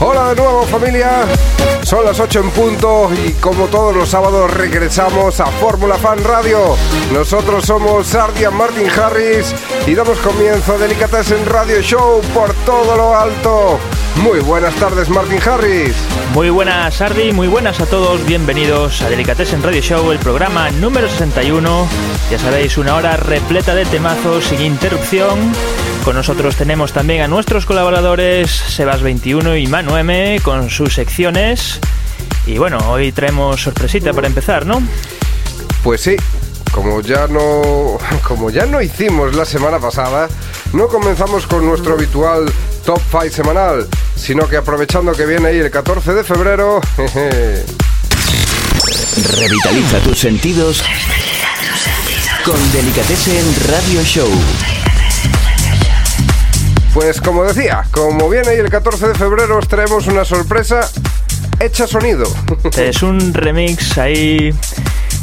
Hola de nuevo familia, son las 8 en punto y como todos los sábados regresamos a Fórmula Fan Radio. Nosotros somos Sardian Martin Harris y damos comienzo a Delicatessen Radio Show por todo lo alto. Muy buenas tardes Martin Harris. Muy buenas, Sardi, muy buenas a todos. Bienvenidos a Delicatessen Radio Show, el programa número 61. Ya sabéis, una hora repleta de temazos sin interrupción. Con nosotros tenemos también a nuestros colaboradores Sebas21 y Manu M con sus secciones. Y bueno, hoy traemos sorpresita para empezar, ¿no? Pues sí, como ya no como ya no hicimos la semana pasada, no comenzamos con nuestro habitual top 5 semanal, sino que aprovechando que viene ahí el 14 de febrero, jeje, Revitaliza tus sentidos con Delicatessen Radio Show. Pues como decía, como viene ahí el 14 de febrero, os traemos una sorpresa hecha sonido. Es un remix ahí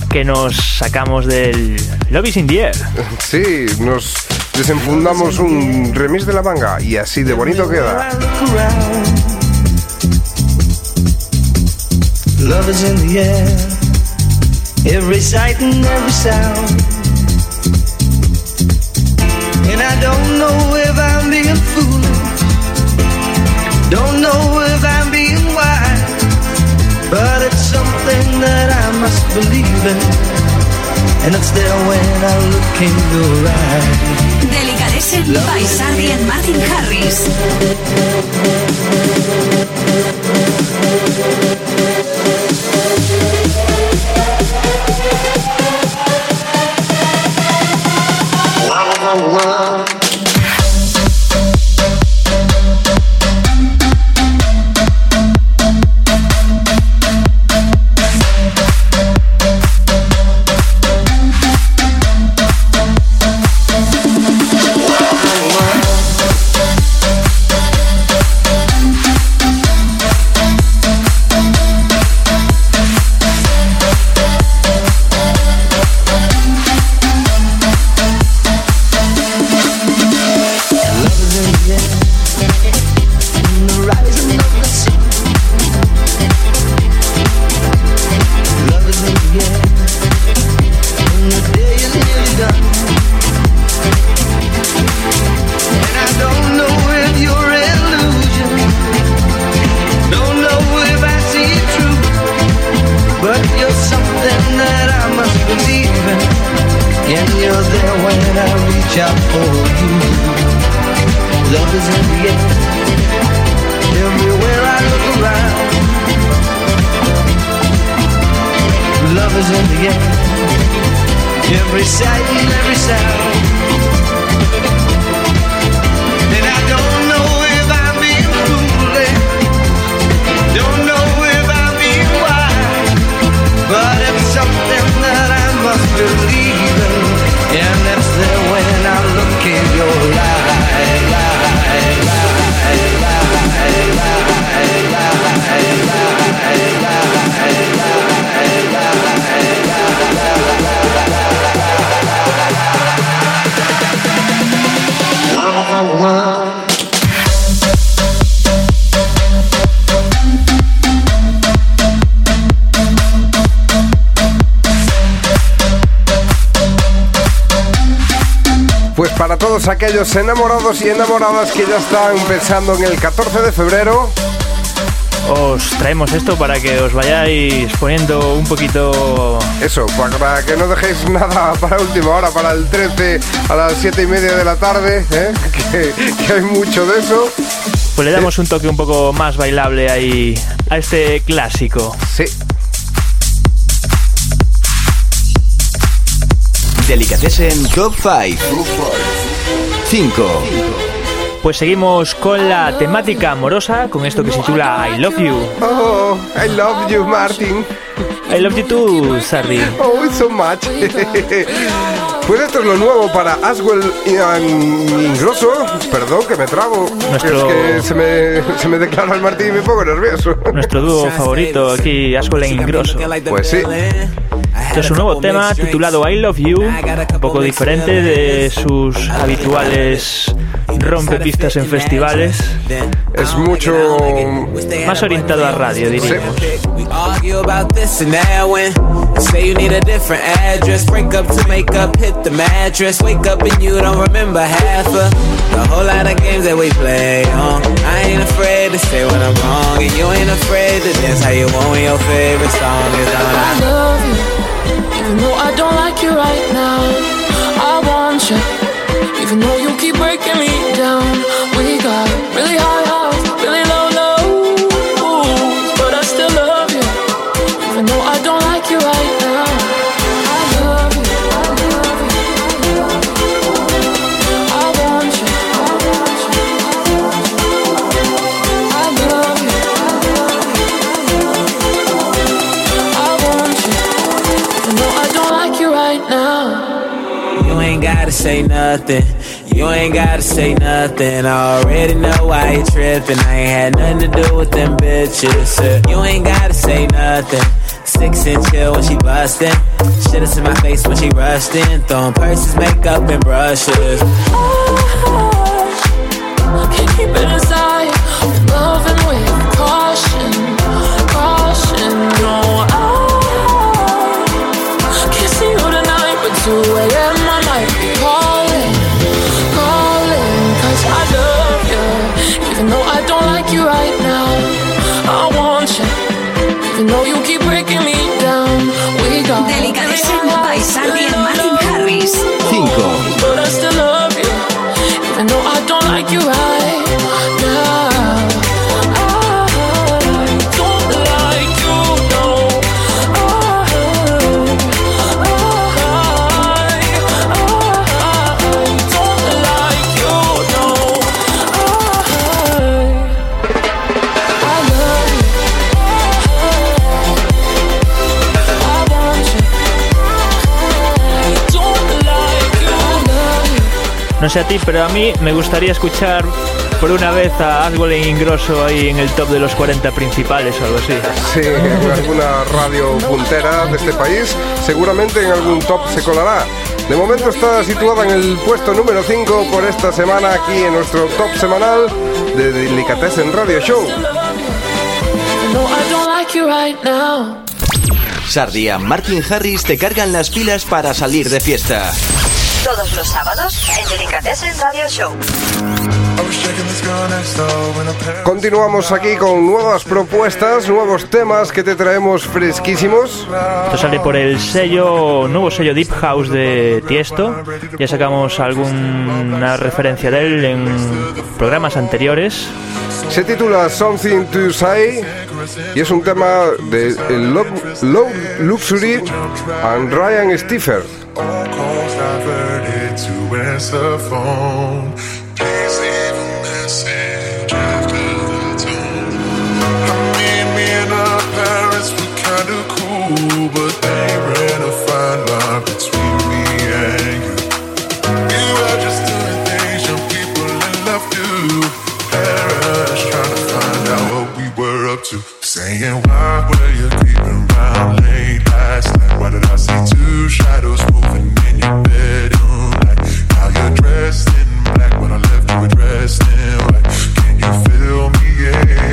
que nos sacamos del Love is in the Air. Sí, nos desenfundamos un remix de la manga y así de bonito queda. Love is in the air, every sight and every sound. And I don't know if I'm In, and it's there when I look in your eyes. Delicatessen by and Martin Harris. Todos aquellos enamorados y enamoradas que ya están pensando en el 14 de febrero, Os traemos esto para que os vayáis poniendo un poquito eso, para que no dejéis nada para última hora, para el 13 a las 7 y media de la tarde, ¿eh? que, que hay mucho de eso. Pues le damos un toque un poco más bailable ahí a este clásico. Sí, Delicatessen Top 5. 5. Pues seguimos con la temática amorosa, con esto que se titula I Love You. Oh, I love you, Martin. I love you too, Sardi. Oh, so much. pues esto es lo nuevo para Aswell y Ingrosso. Perdón, que me trago. Nuestro- Es que se me, se me declara el Martín y me pongo nervioso. Nuestro dúo favorito aquí, e Ingrosso. Pues sí. Esto es un nuevo tema titulado I Love You, un poco diferente de sus habituales rompepistas en festivales, Es mucho... más orientado a radio, diríamos. We Even though I don't like you right now. I want you, even though you say nothing. You ain't gotta say nothing. I already know why you tripping. I ain't had nothing to do with them bitches. Uh, You ain't gotta say nothing. Six and chill when she bustin'. Shit is in my face when she rushed in. Throwing purses, makeup, and brushes. I can't keep No sé a ti, pero a mí me gustaría escuchar por una vez a Asgole Ingrosso ahí en el top de los 40 principales o algo así. Sí, en alguna radio puntera de este país, seguramente en algún top se colará. De momento está situada en el puesto número 5 por esta semana aquí en nuestro top semanal de Delicatessen Radio Show. Sardia, Martin Harris te cargan las pilas para salir de fiesta. Todos los sábados en Delicatessen Radio Show. Continuamos aquí con nuevas propuestas, nuevos temas que te traemos fresquísimos. Esto sale por el sello, nuevo sello Deep House de Tiesto. Ya sacamos alguna referencia de él en programas anteriores. Se titula Something to Say y es un tema de Luxury and Ryan Stiffer. Calls diverted to answer phone. Please leave a message after the tone. I mean, me and our parents were kinda cool, but they ran a fine line between me and you. We were just doing things young people in love do. Parents trying to find out what we were up to. Saying, why were you creeping around late dressed in black, but I left you dressed in white. Can you feel me? Yeah.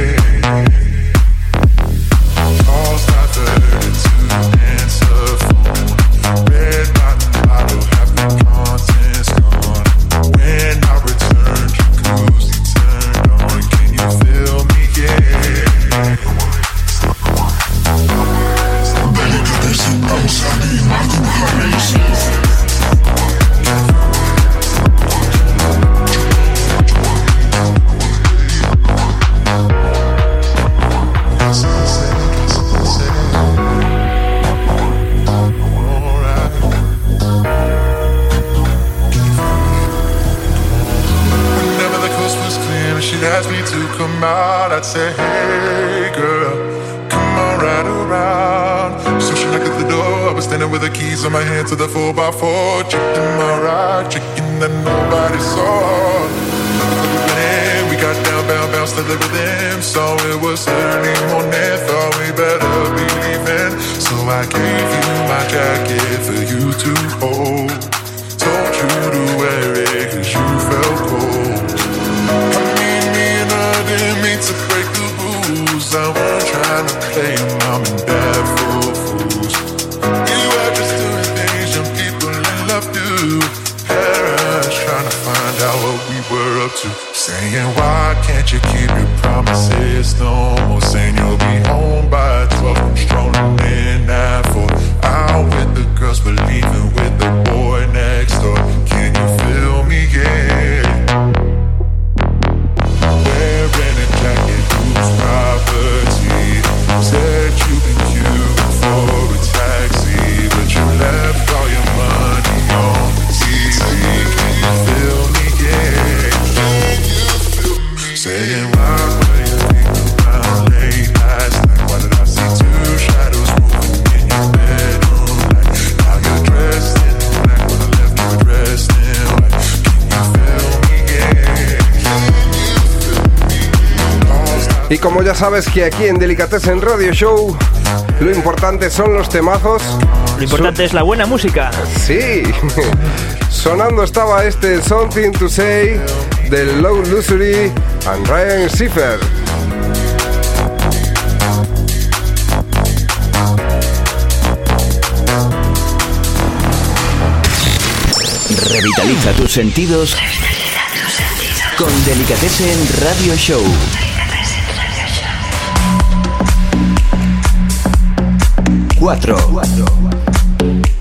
Y como ya sabes que aquí en Delicatessen Radio Show lo importante son los temazos. Lo importante es la buena música. Sí, sonando estaba este Something to Say de Low Luxury and Ryan Schiffer. Revitaliza tus sentidos con Delicatessen Radio Show. Cuatro.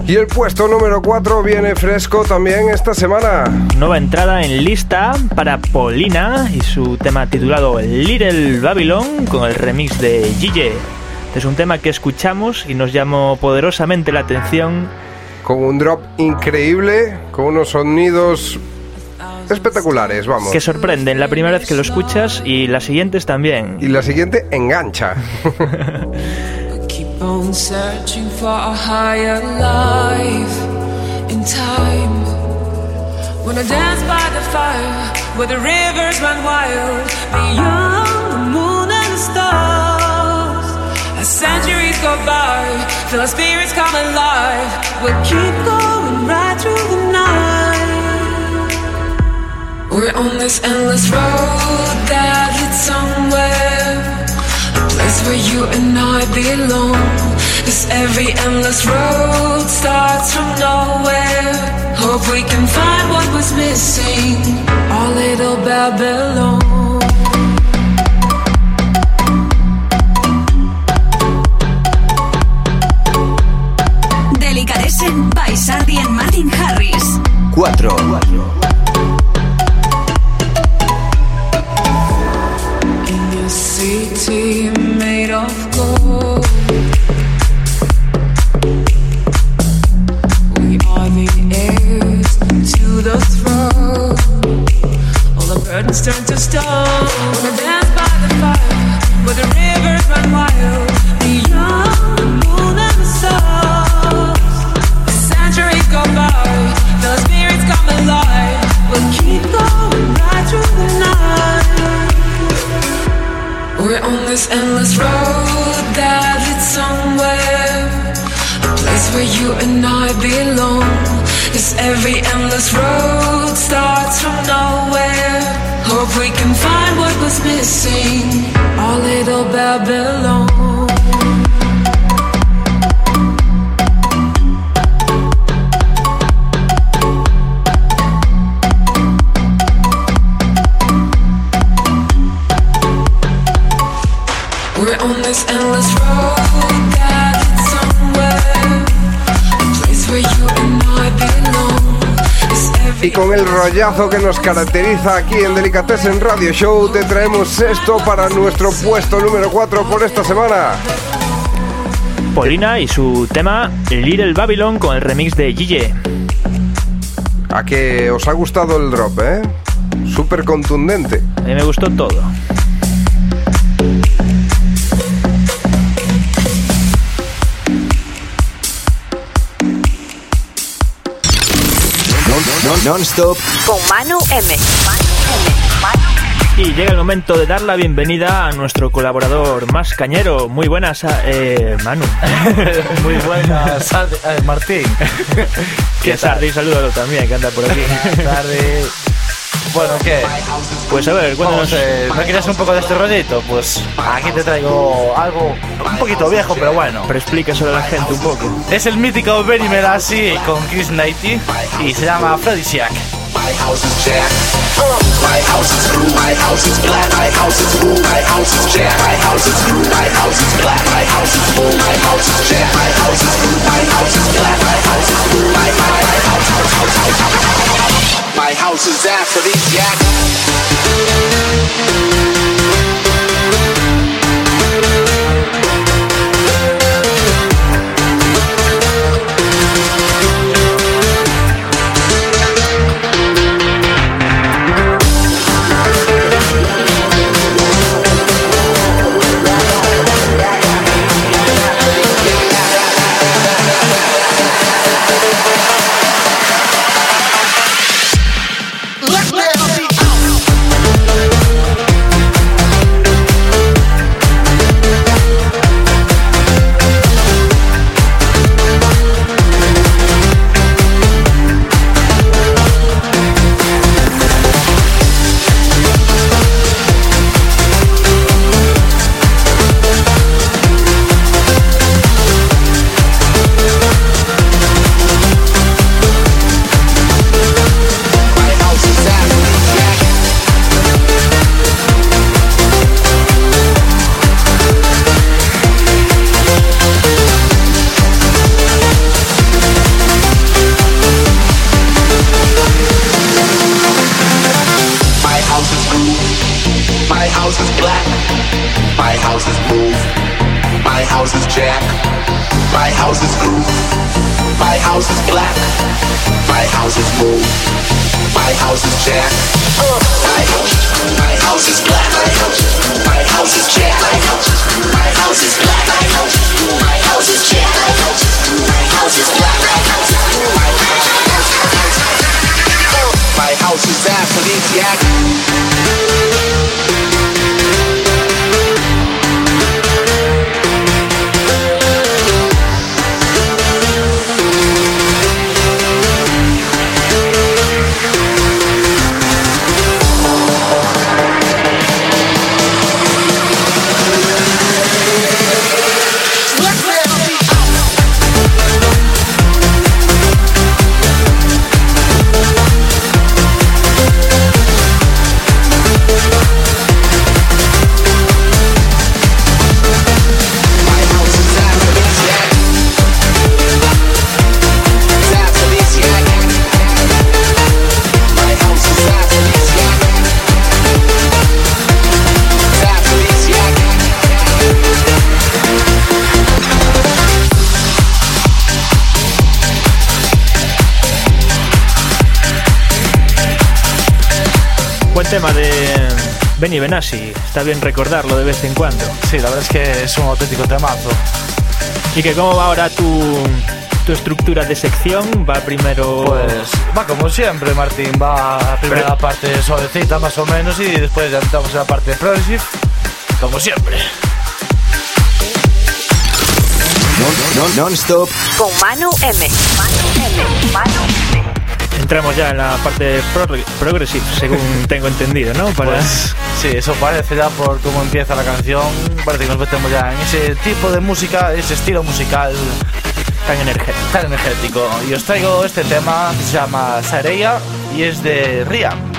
Y el puesto número 4 viene fresco también esta semana. Nueva entrada en lista para Paulina y su tema titulado Little Babylon con el remix de Gille. Es un tema que escuchamos y nos llamó poderosamente la atención. Con un drop increíble, con unos sonidos espectaculares, vamos. Que sorprenden la primera vez que lo escuchas y las siguientes también. Y la siguiente engancha. Searching for a higher life in time. When I dance by the fire, where the rivers run wild, beyond the moon and the stars. As centuries go by, till our spirits come alive, we'll keep going right through the night. We're on this endless road that leads somewhere. Place where you and I belong. Cause every endless road starts from nowhere. Hope we can find what was missing. Our little Babylon. By Sardi Martin Harris. 4. Turn to stone. Wanna dance by the fire, where the rivers run wild. Beyond the moon and the stars. Centuries go by, the spirits come alive. We'll keep going right through the night. We're on this endless road that leads somewhere. A place where you and I belong. Cause every endless road starts from nowhere. Hope we can find what was missing. Our little Babylon. Y con el rollazo que nos caracteriza aquí en Delicatessen Radio Show, te traemos esto para nuestro puesto número 4 por esta semana. Paulina y su tema Little Babylon con el remix de Gille. A que os ha gustado el drop, ¿eh? Súper contundente. A mí me gustó todo. Non-stop Con Manu M. Y llega el momento de dar la bienvenida a nuestro colaborador más cañero. Muy buenas, eh, Manu. Muy buenas eh, Martín. Que Sardi, salúdalo también, que anda por aquí. Buenas tardes. Bueno, ¿qué? Pues a ver, cuéntanos. eh, ¿no quieres un poco de este rollito? Pues aquí te traigo algo un poquito viejo, pero bueno. Pero explícaselo a la gente un poco. Es el mítico Benny Melasi con Chris Knighty y se llama Aphrodisiac. My house is Jack. My house is blue. My house is black. My house is blue. My house is Jack. My house is blue. My house is black. My house is blue. My house is Jack. My house is blue. My house is black. My house is blue. My my my house house house house. My house is aphrodisiac. Benassi. Está bien recordarlo de vez en cuando. Sí, la verdad es que es un auténtico temazo. ¿Y que cómo va ahora tu, tu estructura de sección? Va primero... Pues va como siempre, Martín. Va a primera Pero- parte suavecita, más o menos, y después ya entramos en la parte progressive, como siempre. non- non-stop Con Manu M. Manu M. Manu M. Entramos ya en la parte progressive, según tengo entendido, ¿no? Para... Pues sí, eso parece ya por cómo empieza la canción. Parece que nos metemos ya en ese tipo de música, ese estilo musical tan energético. tan energético. Y os traigo este tema que se llama Sareya y es de Riam.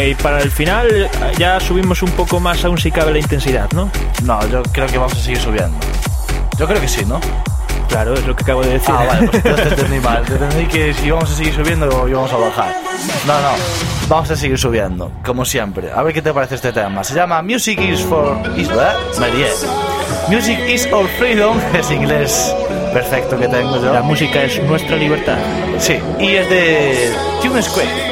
Bueno, y para el final ya subimos un poco más aún si cabe la intensidad, ¿no? No, yo creo que vamos a seguir subiendo. Yo creo que sí, ¿no? Claro, es lo que acabo de decir. Ah, vale, pues te entendí mal. Te entendí que si vamos a seguir subiendo o íbamos a bajar. No, no, vamos a seguir subiendo, como siempre. A ver qué te parece este tema. Se llama Music is for... Is, ¿verdad? Lié. Music is all freedom. Es inglés perfecto que tengo yo. La música es nuestra libertad. Sí, y es de Tune Square.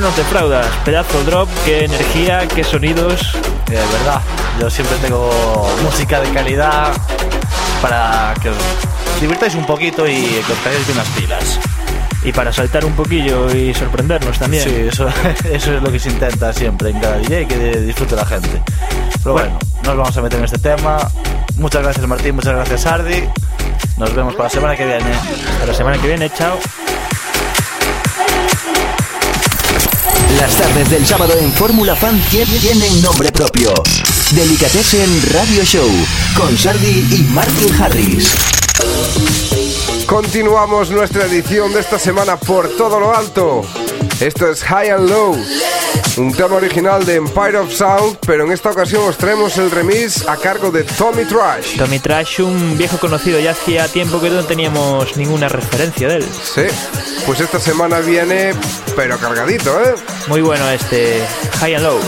No nos defraudas, pedazo drop, qué energía, qué sonidos. De verdad, yo siempre tengo música de calidad para que os divirtáis un poquito y bien las pilas. Y para saltar un poquillo y sorprendernos también. Sí, eso, eso es lo que se intenta siempre en cada DJ, que disfrute la gente. Pero bueno, nos vamos a meter en este tema. Muchas gracias Martín, muchas gracias Ardi. Nos vemos para la semana que viene. Hasta la semana que viene, chao. Las tardes del sábado en Fórmula Fan tie- tienen nombre propio. Delicatessen Radio Show con Sardi y Martin Harris. Continuamos nuestra edición de esta semana por todo lo alto. Esto es High and Low, un tema original de Empire of Sound, pero en esta ocasión os traemos el remix a cargo de Tommy Trash. Tommy Trash, un viejo conocido, ya hacía tiempo que no teníamos ninguna referencia de él. Sí, pues esta semana viene, pero cargadito, ¿eh? Muy bueno este High and Low.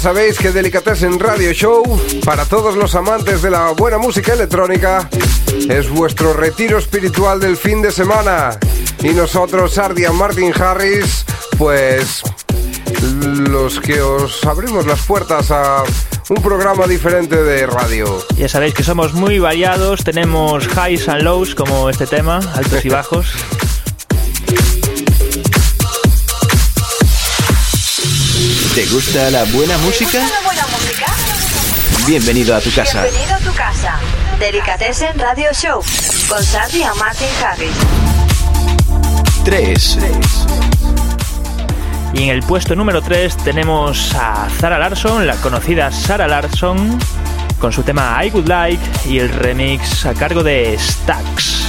Sabéis que Delicatessen Radio Show, para todos los amantes de la buena música electrónica, es vuestro retiro espiritual del fin de semana. Y nosotros, Sardia Martin Harris, pues los que os abrimos las puertas a un programa diferente de radio. Ya sabéis que somos muy variados, tenemos highs and lows como este tema, altos y bajos. ¿Te gusta la buena música? ¿La buena música? Bienvenido a tu casa. Bienvenido a tu casa. Delicatessen Radio Show con Sandy y Martin Harris. 3. Y en el puesto número 3 tenemos a Zara Larson, la conocida Sara Larson, con su tema I Would Like y el remix a cargo de Stax.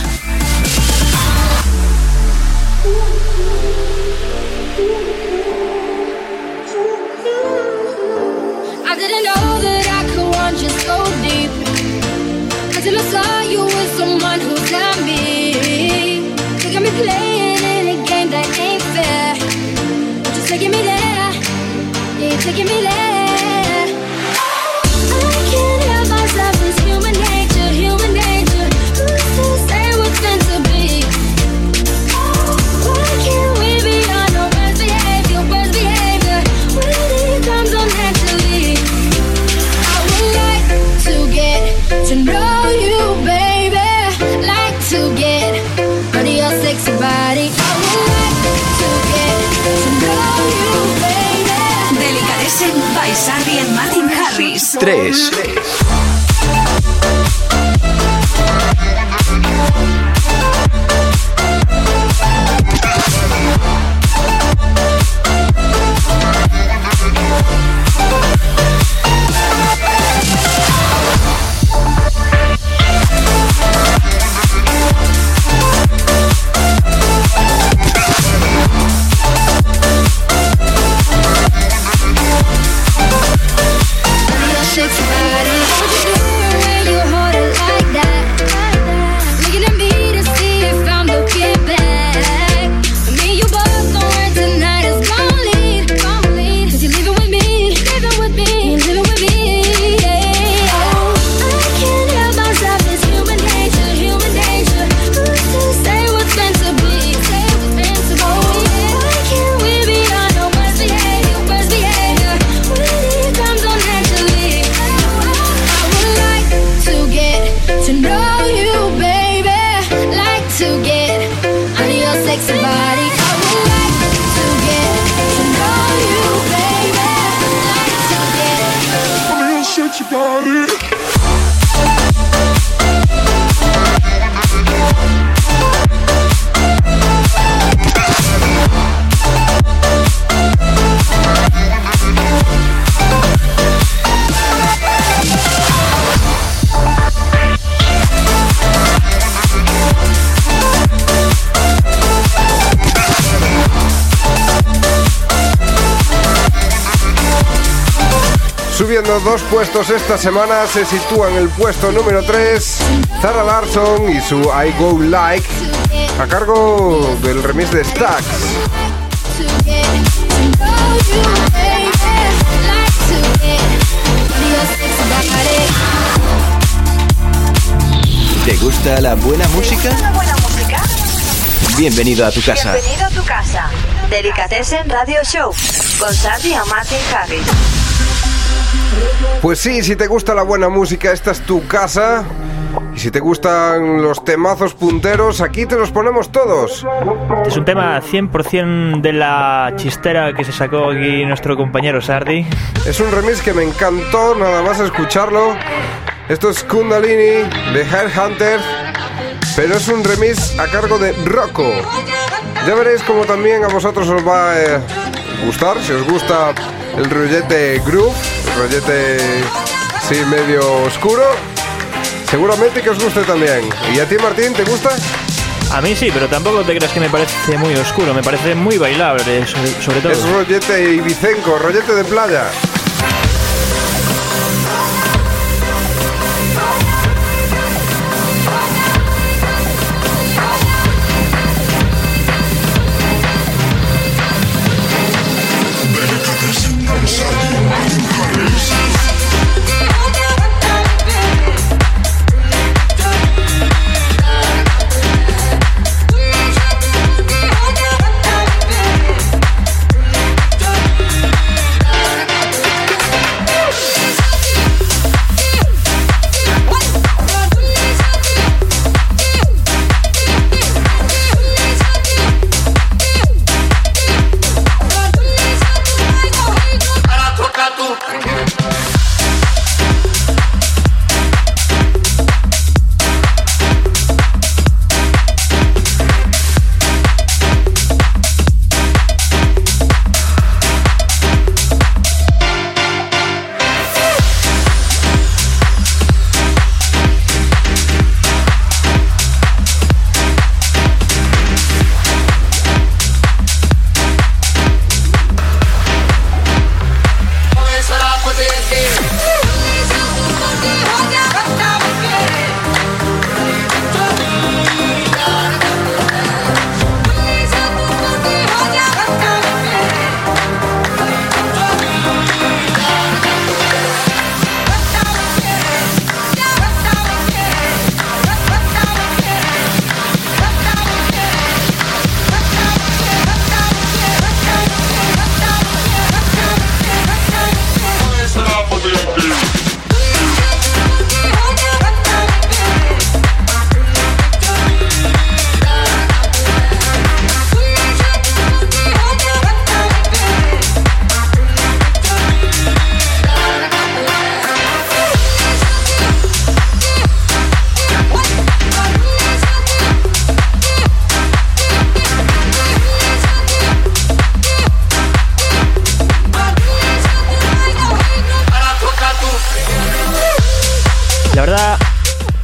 Subiendo dos puestos esta semana, se sitúa en el puesto número 3 Zara Larson y su I Go Like a cargo del remix de Stax. ¿Te gusta la buena música? ¿La buena música? Bienvenido a tu casa. Bienvenido a tu casa. Delicatessen Radio Show con Sandy y Martin Harris. Pues sí, si te gusta la buena música, esta es tu casa. Y si te gustan los temazos punteros, aquí te los ponemos todos. Este es un tema 100% de la chistera que se sacó aquí nuestro compañero Sardi. Es un remix que me encantó nada más escucharlo. Esto es Kundalini de Headhunter, pero es un remix a cargo de Rocco. Ya veréis como también a vosotros os va a eh, gustar, si os gusta el rollete groove, el rollete sí medio oscuro, seguramente que os guste también. ¿Y a ti Martín, te gusta? A mí sí, pero tampoco te creas que me parece muy oscuro, me parece muy bailable, sobre, todo. Es rollete ibicenco, rollete de playa.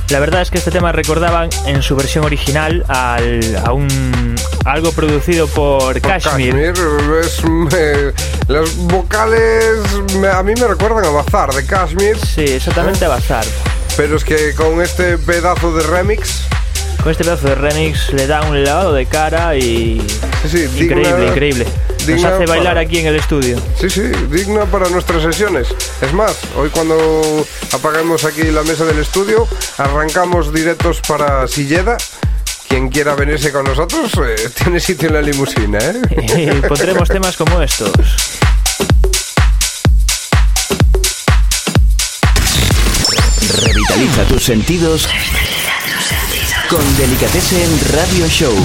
La verdad es que este tema recordaban en su versión original al, a un algo producido por Kashmir. Kashmir es, me- las vocales me- a mí me recuerdan a Bazar de Kashmir, Sí, exactamente a Bazar. pero es que con este pedazo de remix, Con este pedazo de remix le da un lavado de cara y. sí, sí, Increíble, digna- increíble. Nos hace bailar para- aquí en el estudio. Sí, sí, digna para nuestras sesiones. Es más, hoy cuando apaguemos aquí la mesa del estudio, arrancamos directos para Silleda. Quien quiera venirse con nosotros eh, tiene sitio en la limusina, Y ¿eh? pondremos temas como estos. Revitaliza tus sentidos con Delicatessen Radio Show.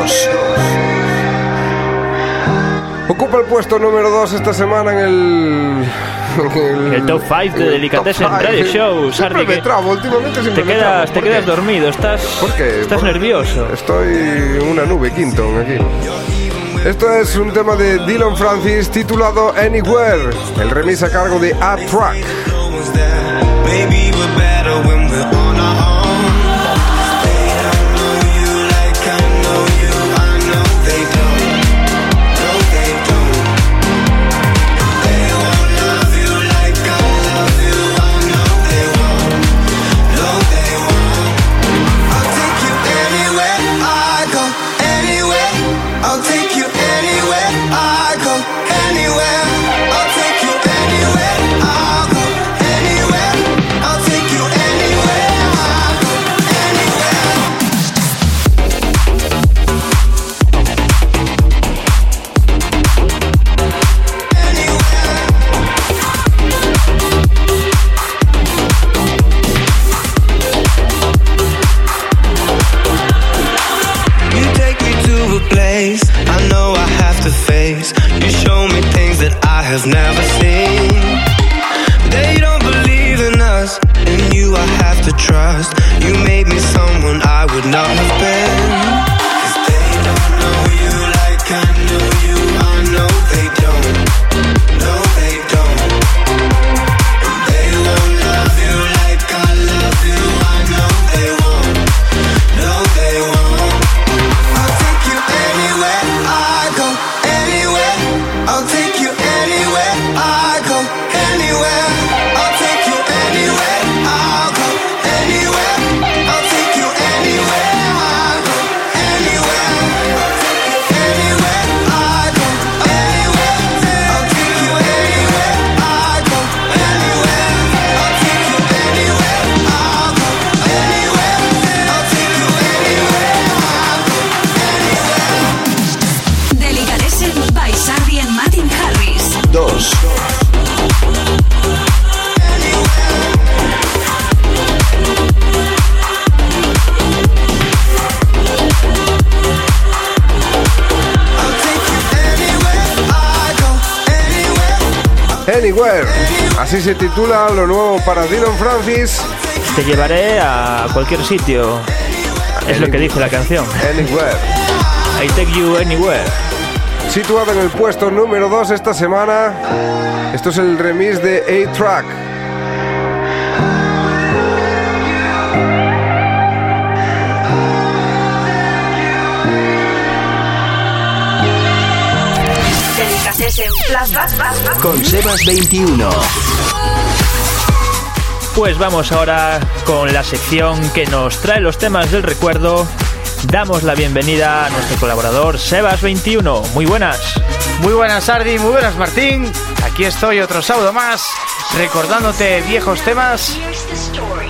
2. Ocupa el puesto número 2 esta semana en el... en El top 5 de en el Delicatessen. Radio Show, Sardi, me trabo, últimamente Te me quedas, trabo. te ¿Por quedas dormido, estás, ¿Por qué? estás Por- nervioso. Estoy en una nube, Quinton, aquí. Esto es un tema de Dylan Francis titulado Anywhere, el remix a cargo de A-Track. Titula lo nuevo para Dylan Francis. Te llevaré a cualquier sitio. Es lo que dice la canción. Anywhere. I take you anywhere. Situado en el puesto número 2 esta semana. Esto es el remix de A-Track. Con Sebas 21. Pues vamos ahora con la sección que nos trae los temas del recuerdo. Damos la bienvenida a nuestro colaborador Sebas21. Muy buenas. Muy buenas, Sardi, muy buenas, Martín. Aquí estoy otro sábado más, recordándote viejos temas.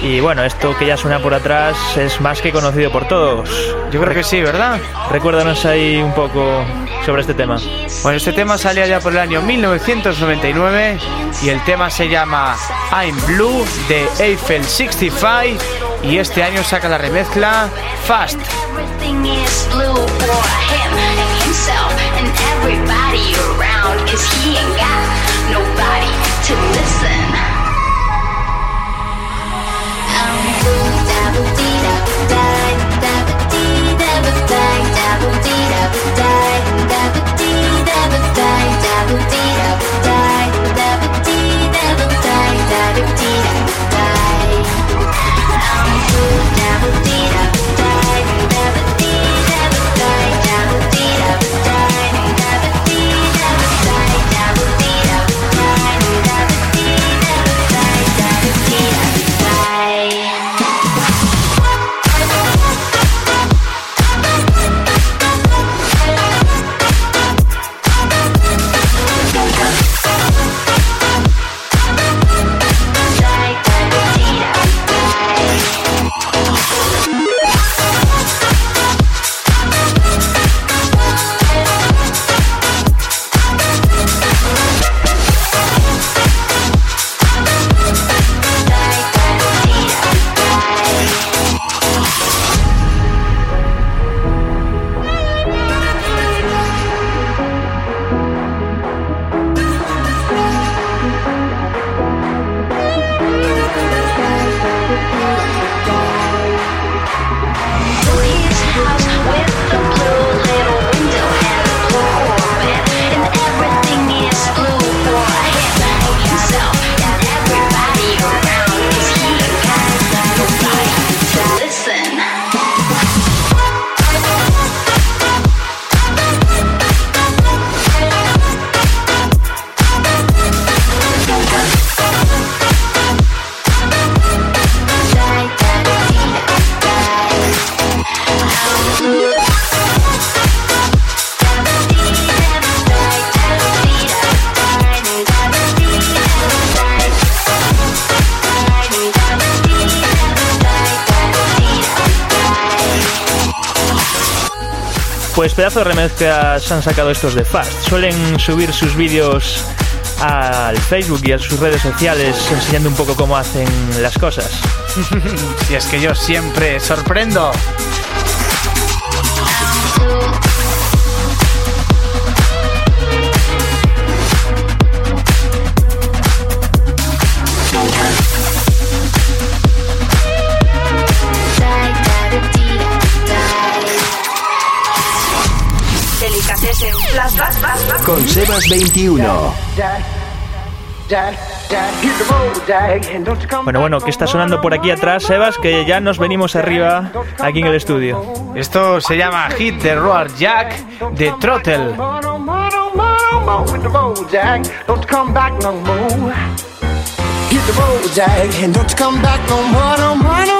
Y bueno, esto que ya suena por atrás es más que conocido por todos. Yo creo que sí, ¿verdad? Recuérdanos ahí un poco sobre este tema. Bueno, este tema salía ya por el año 1999 y el tema se llama I'm Blue de Eiffel 65 y este año saca la remezcla Fast. I'm pedazo de remezclas han sacado estos de Fast. Suelen subir sus vídeos al Facebook y a sus redes sociales enseñando un poco cómo hacen las cosas. Si es que yo siempre sorprendo. Flashback. Con Sebas 21. Bueno, bueno, ¿qué está sonando por aquí atrás, Sebas? Que ya nos venimos arriba aquí en el estudio. Esto se llama Hit the Roar Jack de Trottle. with the road, Jack. Don't you come back no more. Hit the road, Jack, and don't you come back no more, no more, no more,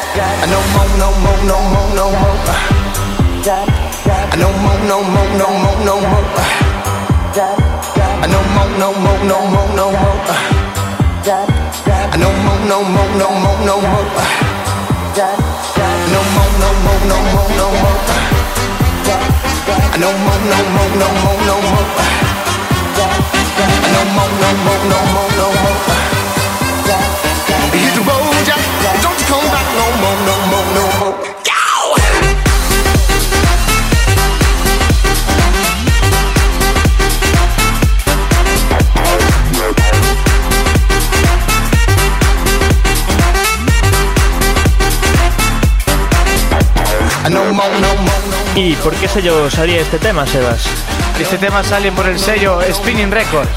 No more, no more, no more, no more. No more, no more, no more, no more. No more, no more, no more, no more. No more, no more, no more, no more. No more, no more, no more, no more. No more, no more, no more, no more. No more, no more, no more, no more. ¿Y por qué sello salía este tema, Sebas? Este tema sale por el sello Spinning Records.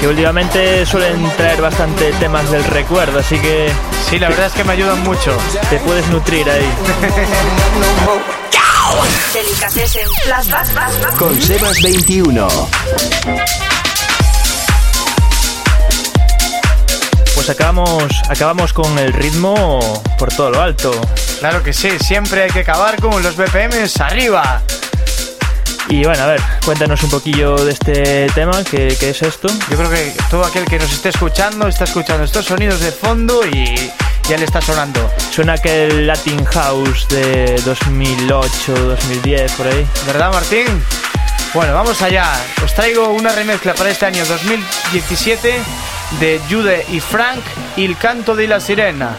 Que últimamente suelen traer bastante temas del recuerdo, así que Sí, la verdad es que me ayudan mucho. te puedes nutrir ahí. Con Sebas 21. Pues acabamos, acabamos con el ritmo por todo lo alto. Claro que sí, siempre hay que acabar con los BPMs arriba. Y bueno, a ver, cuéntanos un poquillo de este tema, ¿qué, qué es esto? Yo creo que todo aquel que nos esté escuchando está escuchando estos sonidos de fondo y ya le está sonando. Suena aquel Latin House de 2008, 2010, por ahí. ¿Verdad, Martín? Bueno, vamos allá. Os traigo una remezcla para este año 2017 de Jude y Frank, Il canto de la sirena.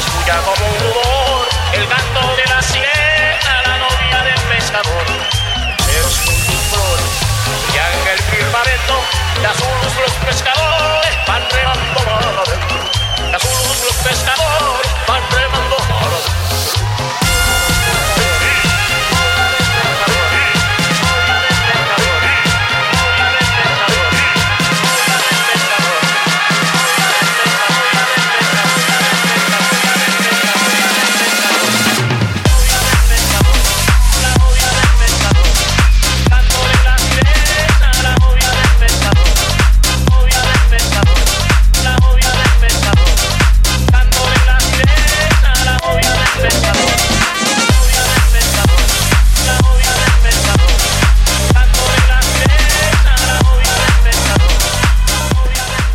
Escucha como un rumor el canto de la sirena, la novia del pescador. Es un flor, ya en el firmamento, de azul los pescadores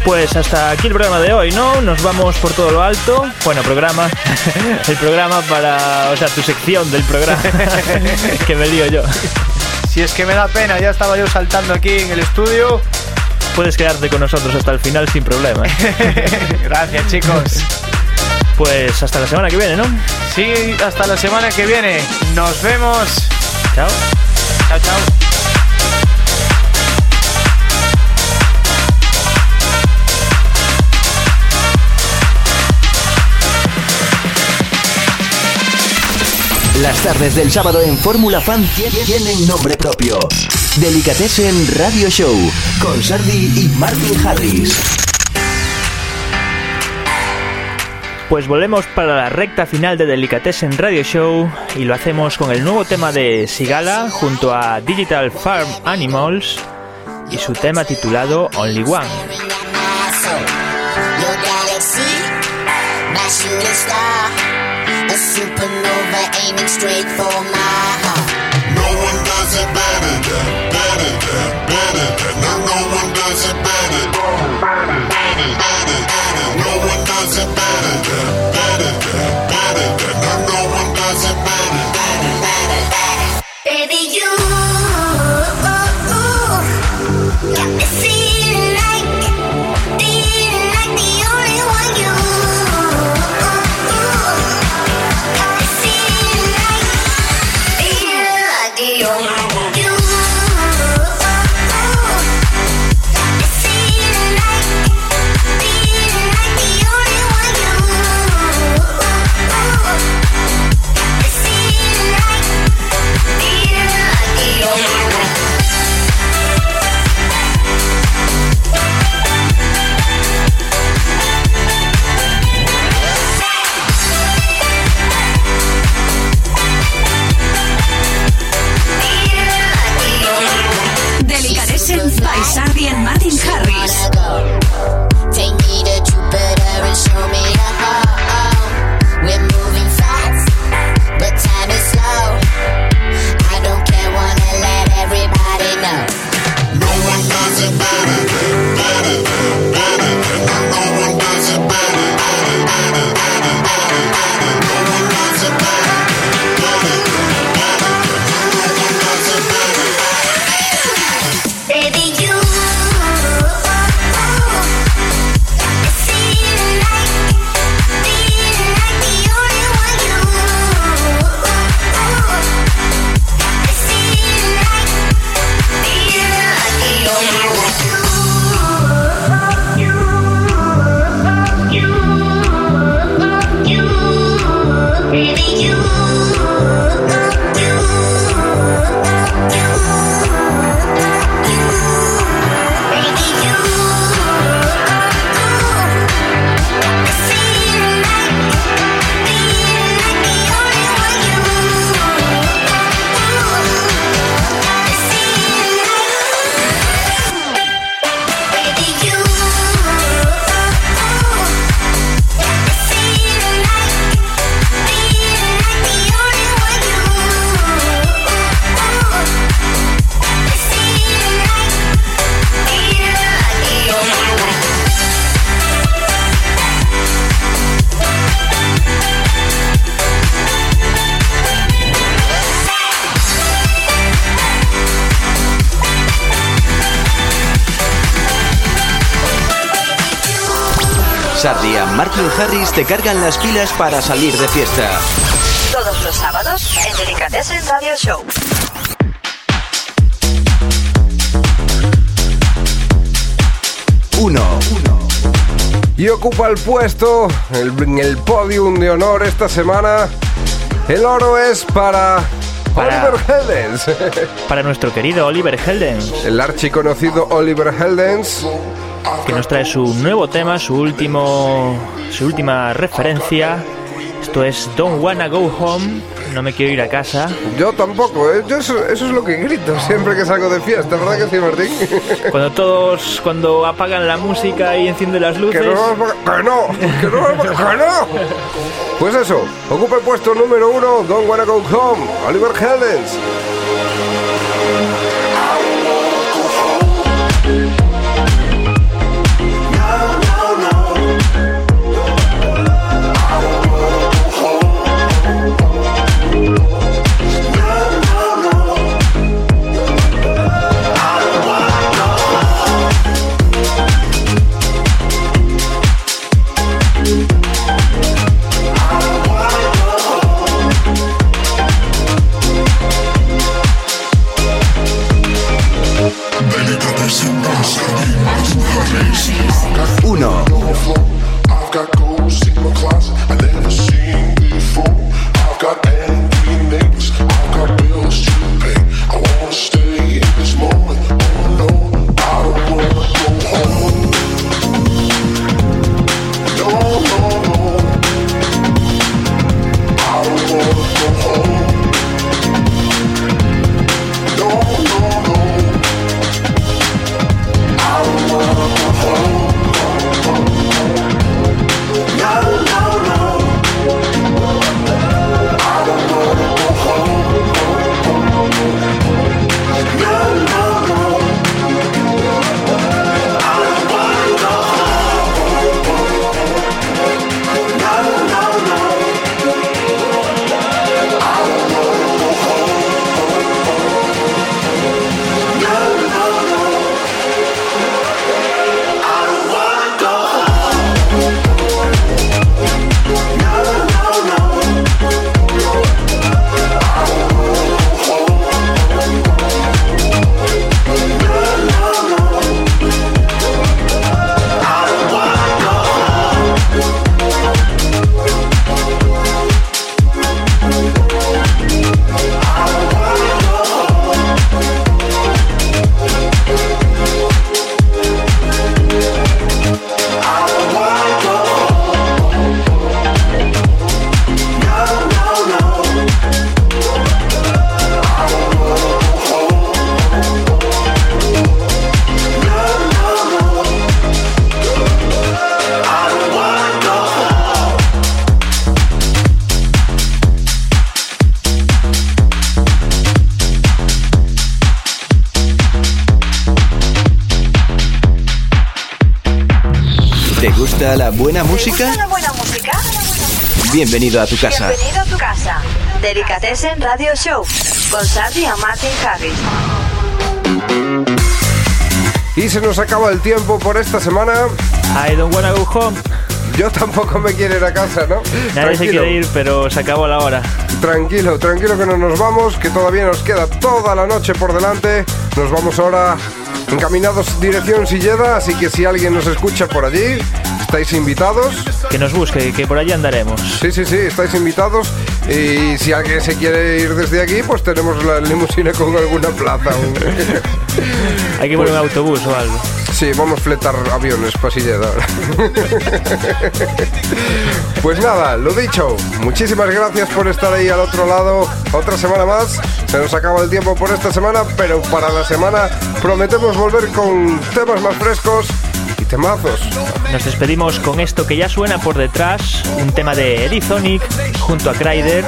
Pues hasta aquí el programa de hoy, ¿no? Nos vamos por todo lo alto. Bueno, programa. el programa para. O sea, tu sección del programa. que me lío yo. Si es que me da pena, ya estaba yo saltando aquí en el estudio. Puedes quedarte con nosotros hasta el final sin problema. Gracias, chicos. Pues hasta la semana que viene, ¿no? Sí, hasta la semana que viene. Nos vemos. Chao. Chao, chao. Las tardes del sábado en Fórmula Fan tie- tienen nombre propio. Delicatessen Radio Show con Sardi y Martin Harris. Pues volvemos para la recta final de Delicatessen Radio Show y lo hacemos con el nuevo tema de Sigala junto a Digital Farm Animals y su tema titulado Only One. A supernova aiming straight for my heart. Te cargan las pilas para salir de fiesta. Todos los sábados en Delicatessen Radio Show. Uno. Y ocupa el puesto el- en el podium de honor esta semana. El oro es para, Para- Oliver Heldens. Para nuestro querido Oliver Heldens, el archiconocido Oliver Heldens. que nos trae su nuevo tema, su último, su última referencia. Esto es Don't Wanna Go Home, no me quiero ir a casa. Yo tampoco, ¿eh? Yo eso, eso es lo que grito siempre que salgo de fiesta, ¿verdad que sí, Martín? Cuando todos, cuando apagan la música y encienden las Que luces. no, que no, que no, que no. Pues eso, ocupa el puesto número uno, Don't Wanna Go Home, Oliver Heldens. Música? ¿Te gusta la buena música? Bienvenido a tu casa. Bienvenido a tu casa. Delicatessen Radio Show con Sardi Martin Harris. Y se nos acaba el tiempo por esta semana. I don't wanna go home. Yo tampoco me quiero ir a casa, ¿no? Nadie se quiere ir, pero se acabó la hora. Tranquilo, tranquilo que no nos vamos, que todavía nos queda toda la noche por delante. Nos vamos ahora encaminados dirección Silleda, así que si alguien nos escucha por allí, estáis invitados. Que nos busque, que por allí andaremos. Sí, sí, sí, estáis invitados. Y si alguien se quiere ir desde aquí, pues tenemos la limusina con alguna plaza. Hay que poner un autobús o algo. Sí, vamos a fletar aviones para Silleda. Pues nada, lo dicho, muchísimas gracias por estar ahí al otro lado otra semana más. Se nos acaba el tiempo por esta semana, pero para la semana prometemos volver con temas más frescos temazos. Nos despedimos con esto que ya suena por detrás, un tema de Edisonic junto a Kryder.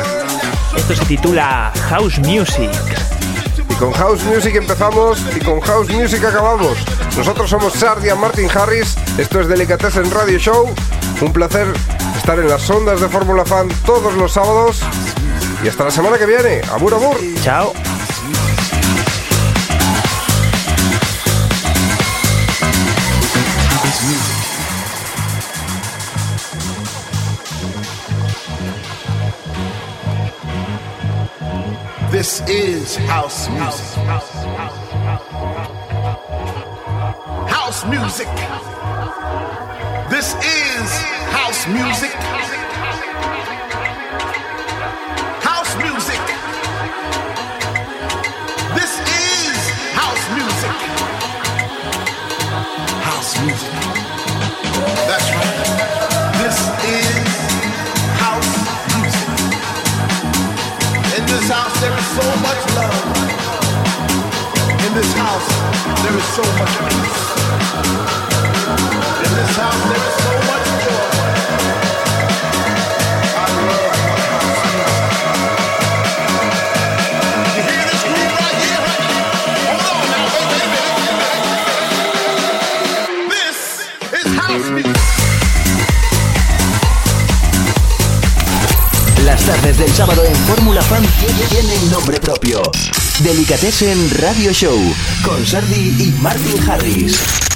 Esto se titula House Music. Y con House Music empezamos y con House Music acabamos. Nosotros somos Sardia Martin Harris, esto es Delicatessen Radio Show. Un placer estar en las ondas de Fórmula Fan todos los sábados. Y hasta la semana que viene. Abur, abur. Chao. Is house music. House music. This is house music. So much love. In this house, there is so much peace. In this house, there is so much tardes del sábado en Fórmula Fan tienen nombre propio. Delicatessen Radio Show con Sardi y Martin Harris.